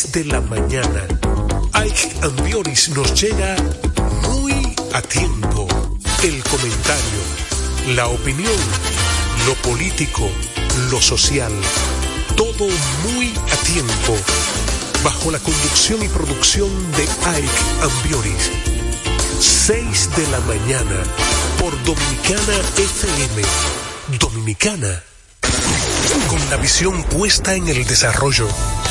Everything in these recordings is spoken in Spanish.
6 de la mañana. Ike Ambioris nos llega muy a tiempo. El comentario, la opinión, lo político, lo social, todo muy a tiempo. Bajo la conducción y producción de Ike Ambioris. 6 de la mañana por Dominicana FM. Dominicana. Con la visión puesta en el desarrollo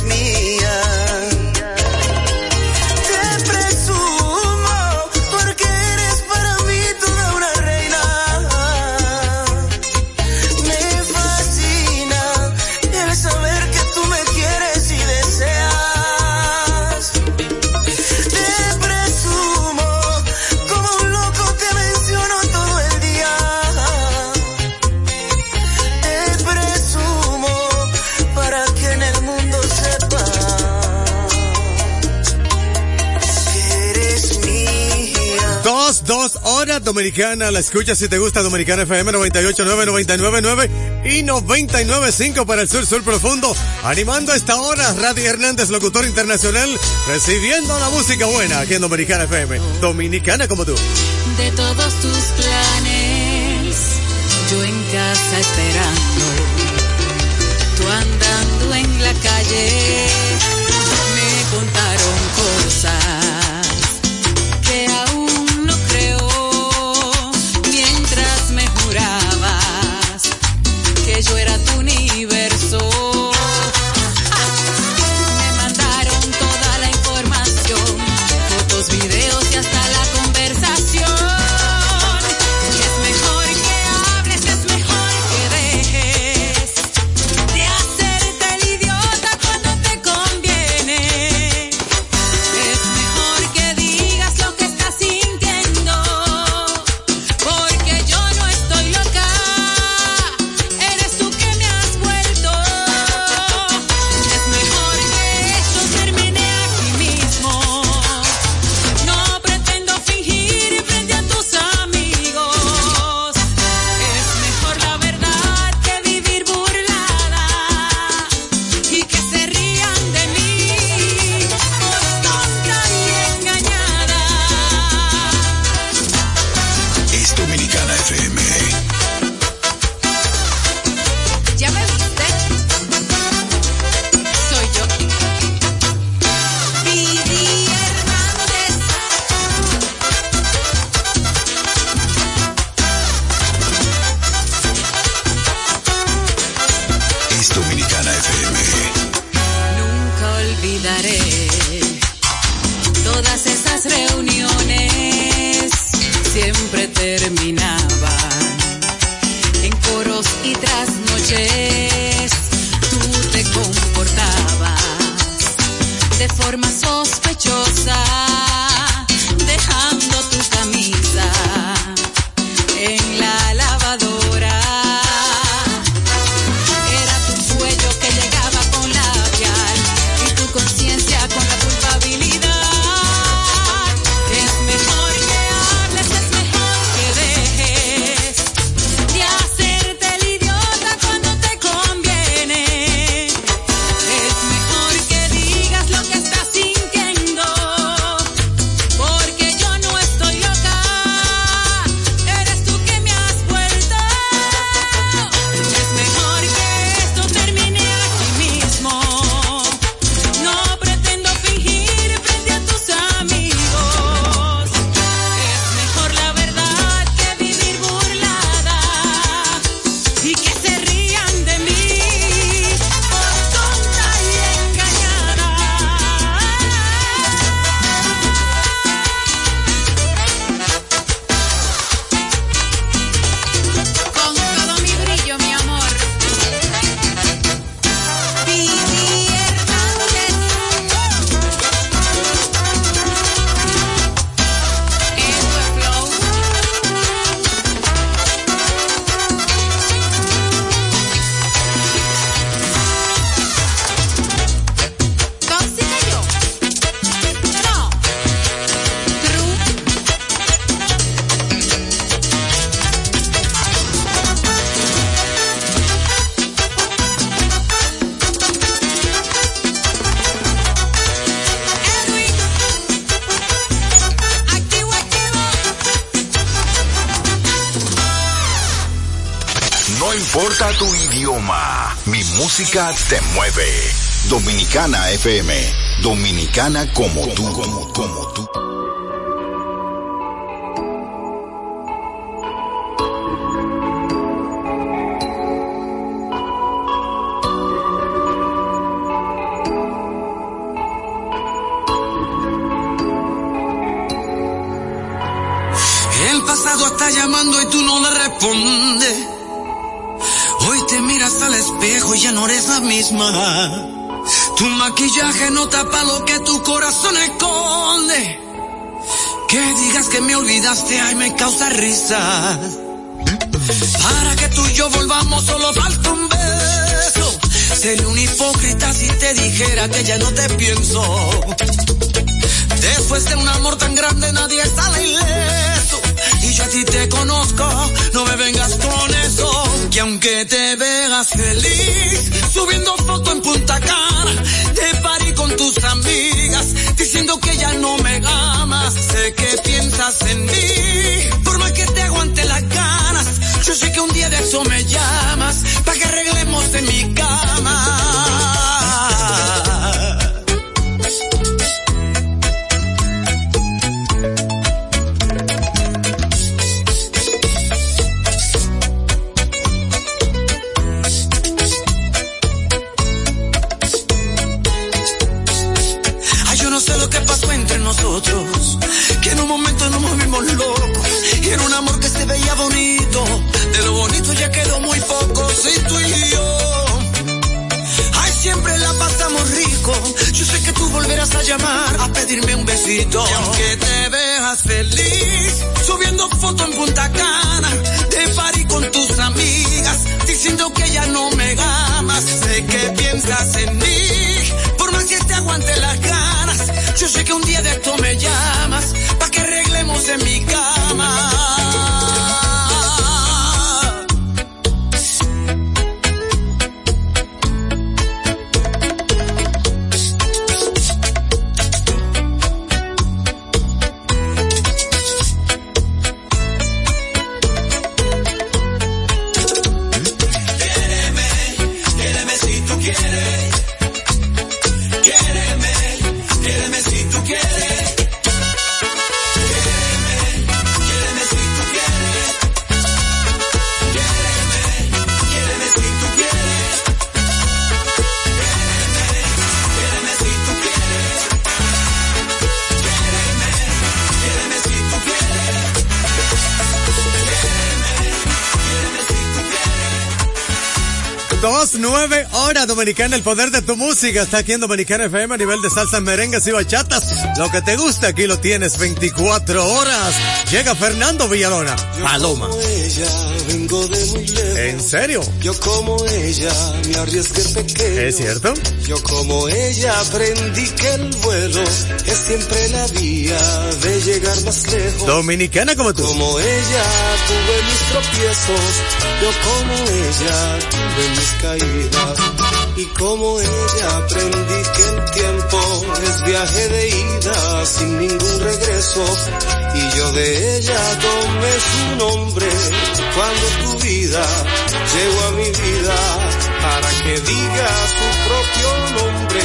me. Dominicana, la escucha si te gusta Dominicana FM 98.9, 99.9 y 99.5 para el sur, sur profundo. Animando a esta hora, Radio Hernández, locutor internacional, recibiendo la música buena aquí en Dominicana FM. Dominicana como tú. De todos tus planes, yo en casa esperando, tú andando en la calle, me contaron música te mueve. Dominicana FM. Dominicana como tú, como, como tú. Tu maquillaje no tapa lo que tu corazón esconde. Que digas que me olvidaste, ay, me causa risa. Para que tú y yo volvamos, solo falta un beso. Sería un hipócrita si te dijera que ya no te pienso. Después de un amor tan grande, nadie sale ileso. Y yo a te conozco, no me vengas con eso. Que aunque te piensas en mí, dominicana, el poder de tu música. Está aquí en Dominicana FM a nivel de salsa, merengues y bachatas. Lo que te gusta aquí lo tienes 24 horas. Llega Fernando Villalona. Paloma. ella, vengo de muy lejos. ¿En serio? Yo como ella, me arriesgué pequeño. ¿Es cierto? Yo como ella aprendí que el vuelo es siempre la vía de llegar más lejos. Dominicana como tú. Como ella tuve mis tropiezos, yo como ella tuve mis caídas. Y como ella aprendí que el tiempo es viaje de ida sin ningún regreso. Y yo de ella tomé su nombre cuando tu vida llegó a mi vida para que diga su propio nombre.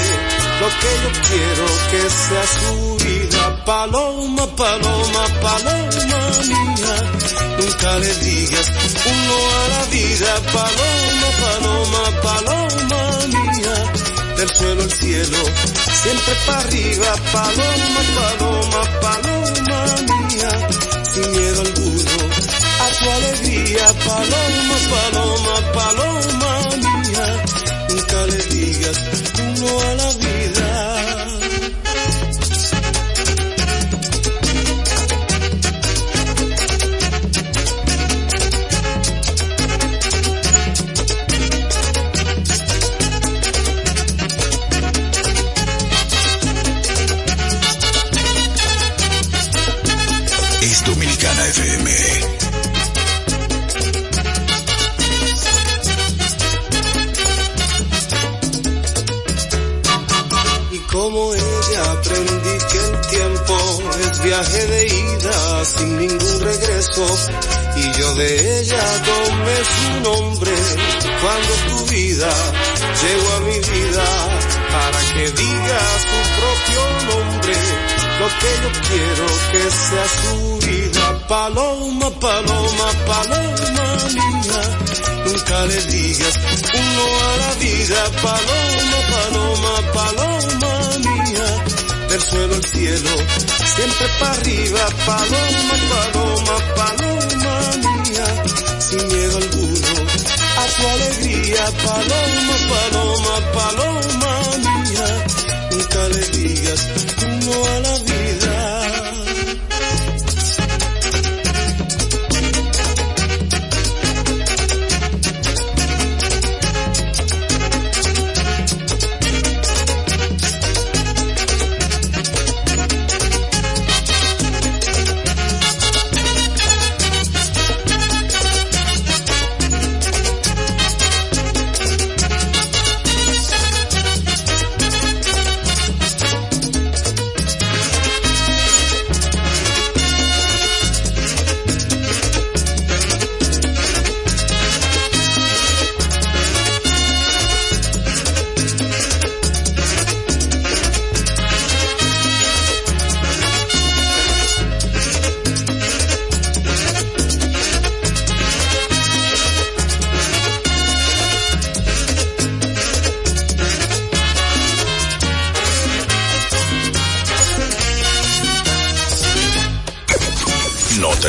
Lo que yo quiero que sea su vida. Paloma, paloma, paloma mía. Nunca le digas un no a la vida. Paloma, paloma, paloma. Del suelo al cielo, siempre para arriba. Paloma, paloma, paloma mía. Sin miedo alguno a tu alegría. Paloma, paloma, paloma mía. Nunca le digas un no a la vida. Viaje de ida sin ningún regreso. Y yo de ella tomé su nombre cuando tu vida llegó a mi vida para que diga su propio nombre. Lo que yo quiero que sea su vida. Paloma, paloma, paloma mía. Nunca le digas un no a la vida. Paloma, paloma, paloma mía. Del suelo al cielo, siempre para arriba. Paloma, paloma, paloma mía. Sin miedo alguno a tu alegría. Paloma, paloma, paloma mía. Nunca le digas no a la vida.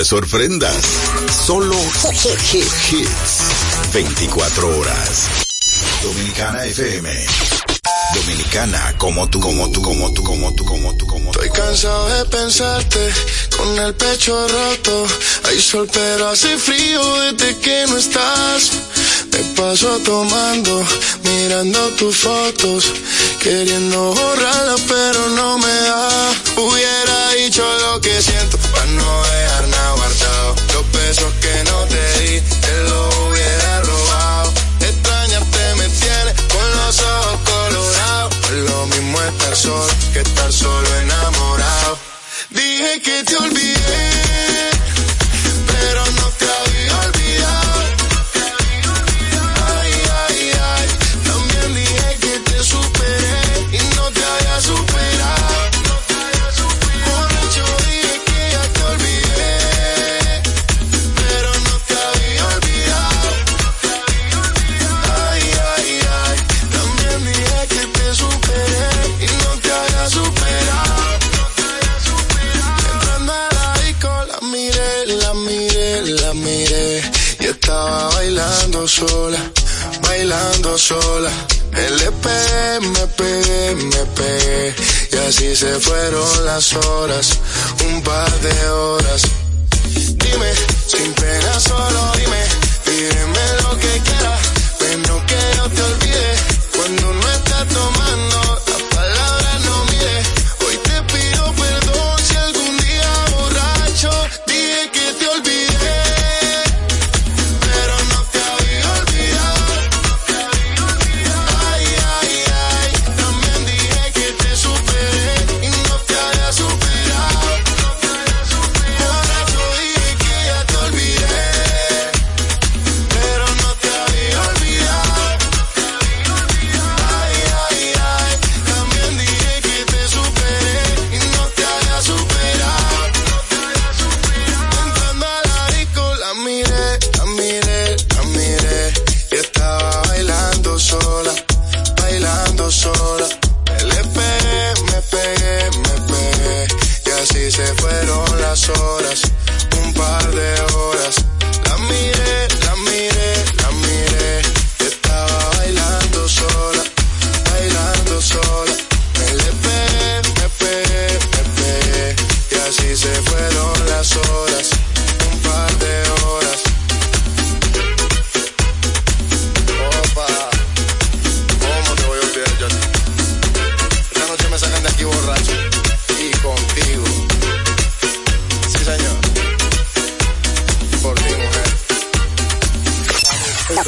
Sorprendas. Solo hits. 24 horas. Dominicana FM. Dominicana como tú, como tú, como tú, como tú, como tú, como tú. Estoy cansado de pensarte con el pecho roto. Hay sol pero hace frío desde que no estás. Me paso tomando, mirando tus fotos, queriendo borrarlas pero no me da. Hubiera dicho lo que siento para no besos que no te di, te los hubiera robado. Extrañarte me tiene con los ojos colorados. Es lo mismo estar solo que estar solo enamorado. Dije que te olvidé, las horas,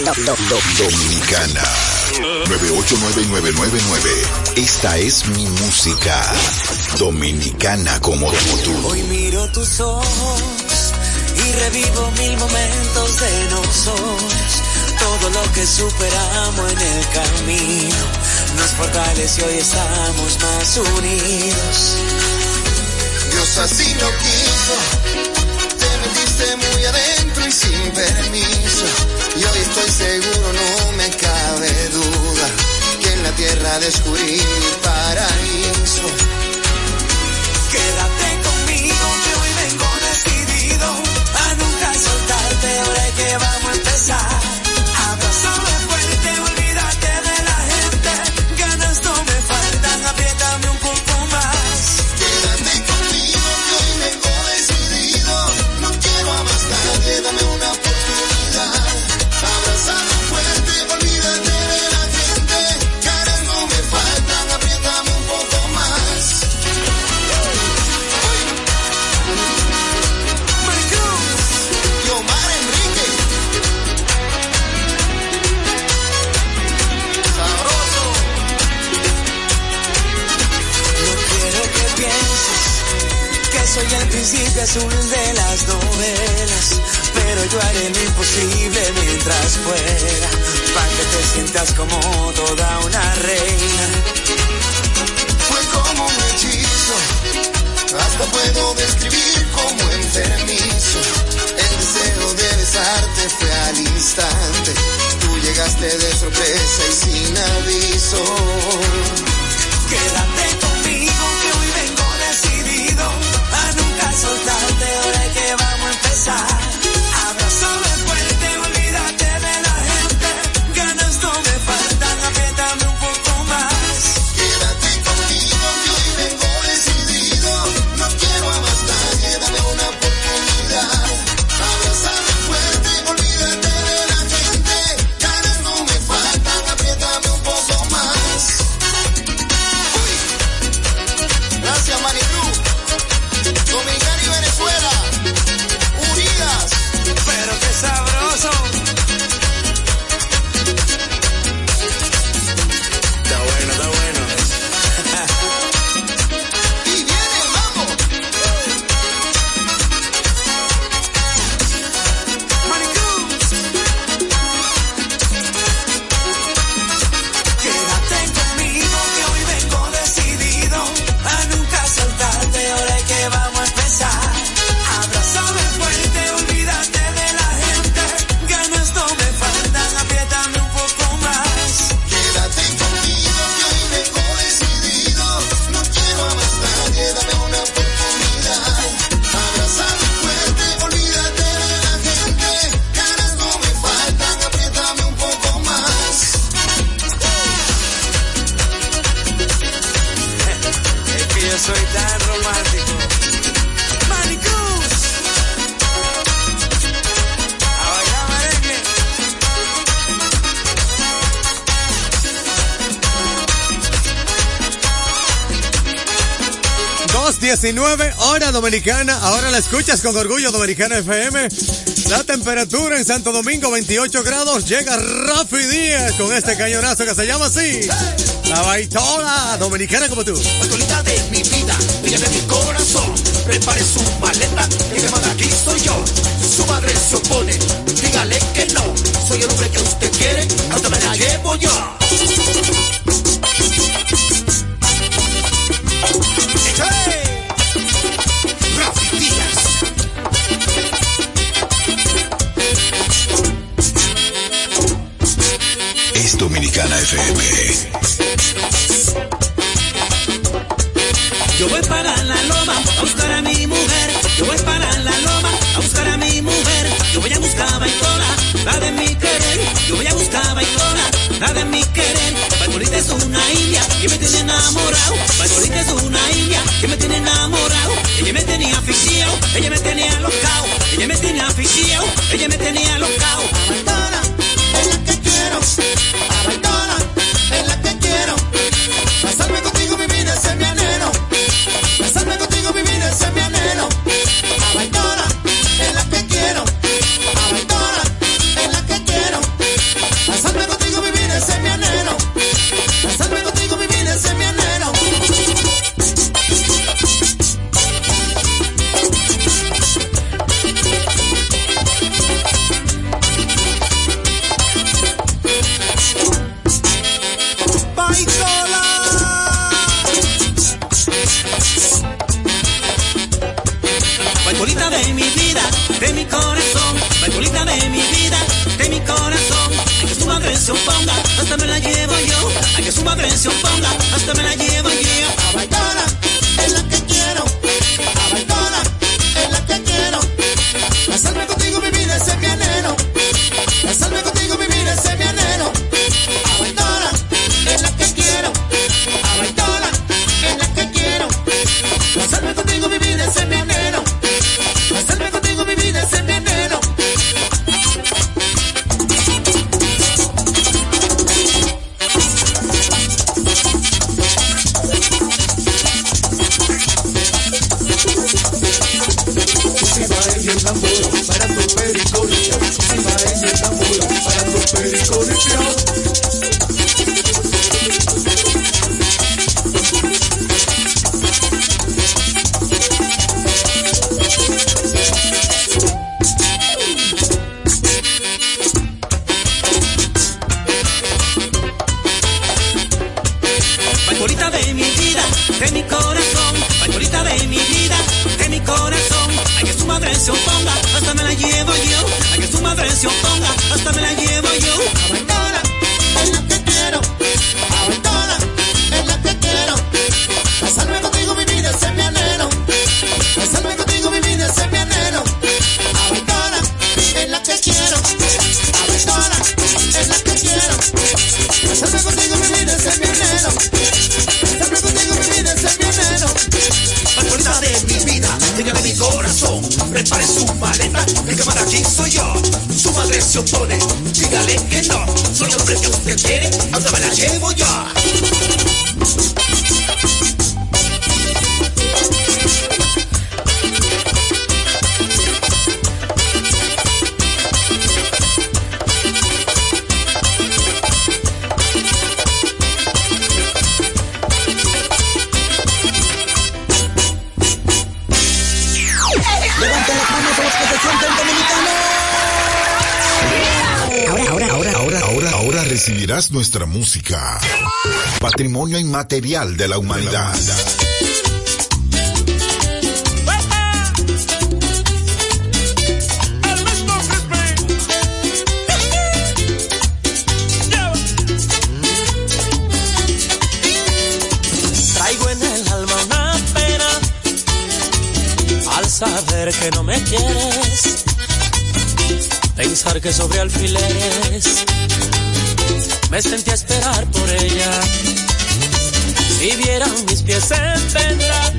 Dominicana 989999. Esta es mi música. Dominicana como, como tú. Hoy miro tus ojos y revivo mil momentos de nosotros. Todo lo que superamos en el camino nos fortalece hoy estamos más unidos. Dios así lo quiso muy adentro y sin permiso. Y hoy estoy seguro, no me cabe duda, que en la tierra descubrí mi paraíso. Quédate conmigo que hoy vengo decidido a nunca soltarte, ahora que vamos a empezar. Imposible mientras pueda, para que te sientas como toda una reina. Fue como un hechizo, hasta puedo describir como enfermizo. El deseo de besarte fue al instante, tú llegaste de sorpresa y sin aviso. Quédate conmigo que hoy vengo decidido a nunca soltarte, ahora que vamos a empezar. soy tan romántico. Manny Cruz. A bailar. Dos diecinueve, hora dominicana. Ahora la escuchas con orgullo Dominicana FM. La temperatura en Santo Domingo 28 grados. Llega Rafi Díaz con este cañonazo que se llama así. La baitola dominicana como tú. Prepare su maleta, que me manda aquí soy yo. Su madre se opone, dígale que no. Soy el hombre que usted quiere, hasta me la llevo yo. Dominicana FM. Yo voy para la Yo voy a buscar a Baitola, la de mi querer. Yo voy a buscar a Baitola, la de mi querer. Baitolita es una india que me tiene enamorado. Baitolita es una india que me tiene enamorado. Ella me tenía aficionado, ella me tenía locao. Ella me tenía aficionado, ella me tenía locao. Baitola, es la que quiero. Nuestra música. Patrimonio inmaterial de la humanidad. Traigo en el alma una pena al saber que no me quieres. Pensar que sobre alfileres me sentí a esperar por ella. Si vieran mis pies en venda,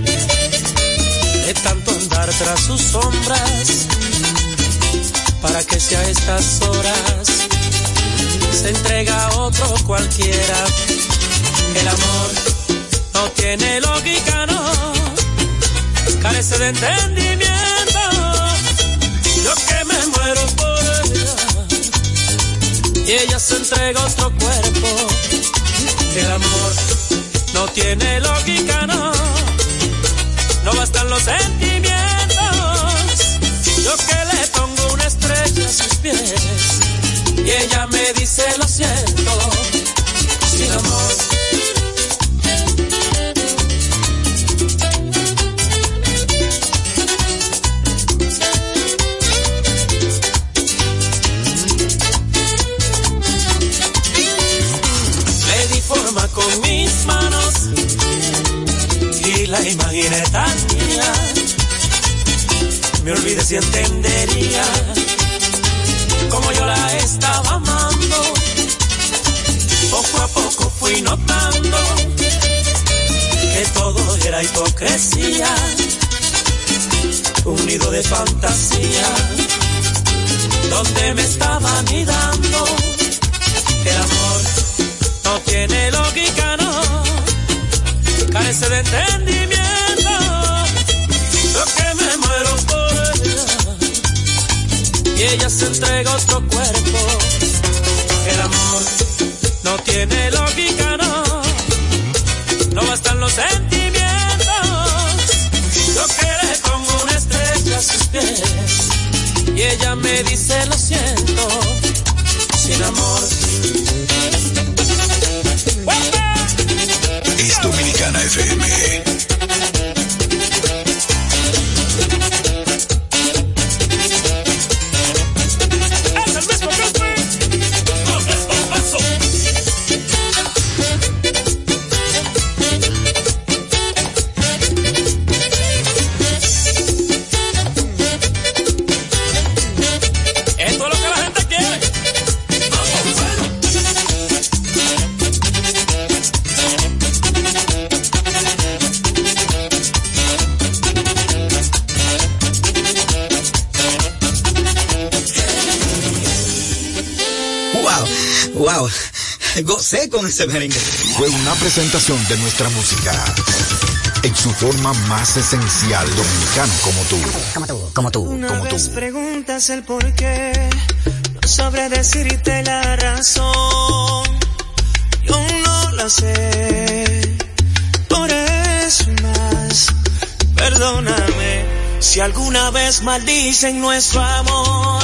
de tanto andar tras sus sombras, para que sea estas horas se entrega a otro cualquiera. El amor no tiene lógica, no, carece de entendimiento. Yo que me muero por y ella se entrega a otro cuerpo. El amor no tiene lógica, no. No bastan los sentimientos. Me olvidé si entendería como yo la estaba amando. Poco a poco fui notando que todo era hipocresía, un nido de fantasía, donde me estaba anidando. El amor no tiene lógica, no, carece de entendimiento. Y ella se entrega a otro cuerpo. Ese merengue. Fue una presentación de nuestra música en su forma más esencial, dominicano como tú. Como tú, como tú, Una como tú. vez preguntas el por qué, no sabré decirte la razón. Yo no la sé, por eso más. Perdóname si alguna vez maldicen nuestro amor.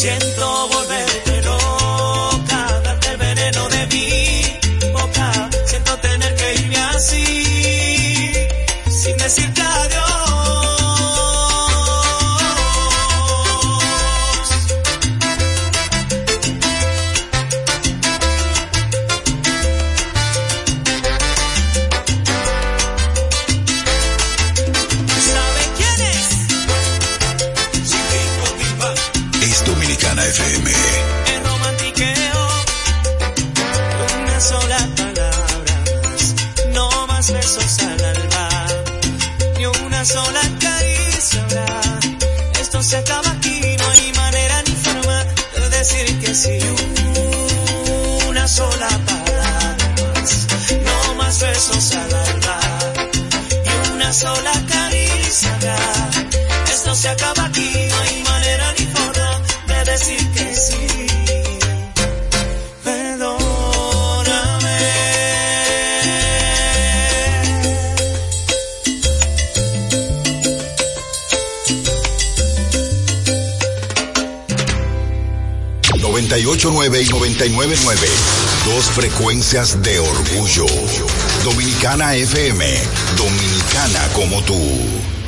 Siento volverte 989 y 999. Dos frecuencias de orgullo. Dominicana FM, dominicana como tú.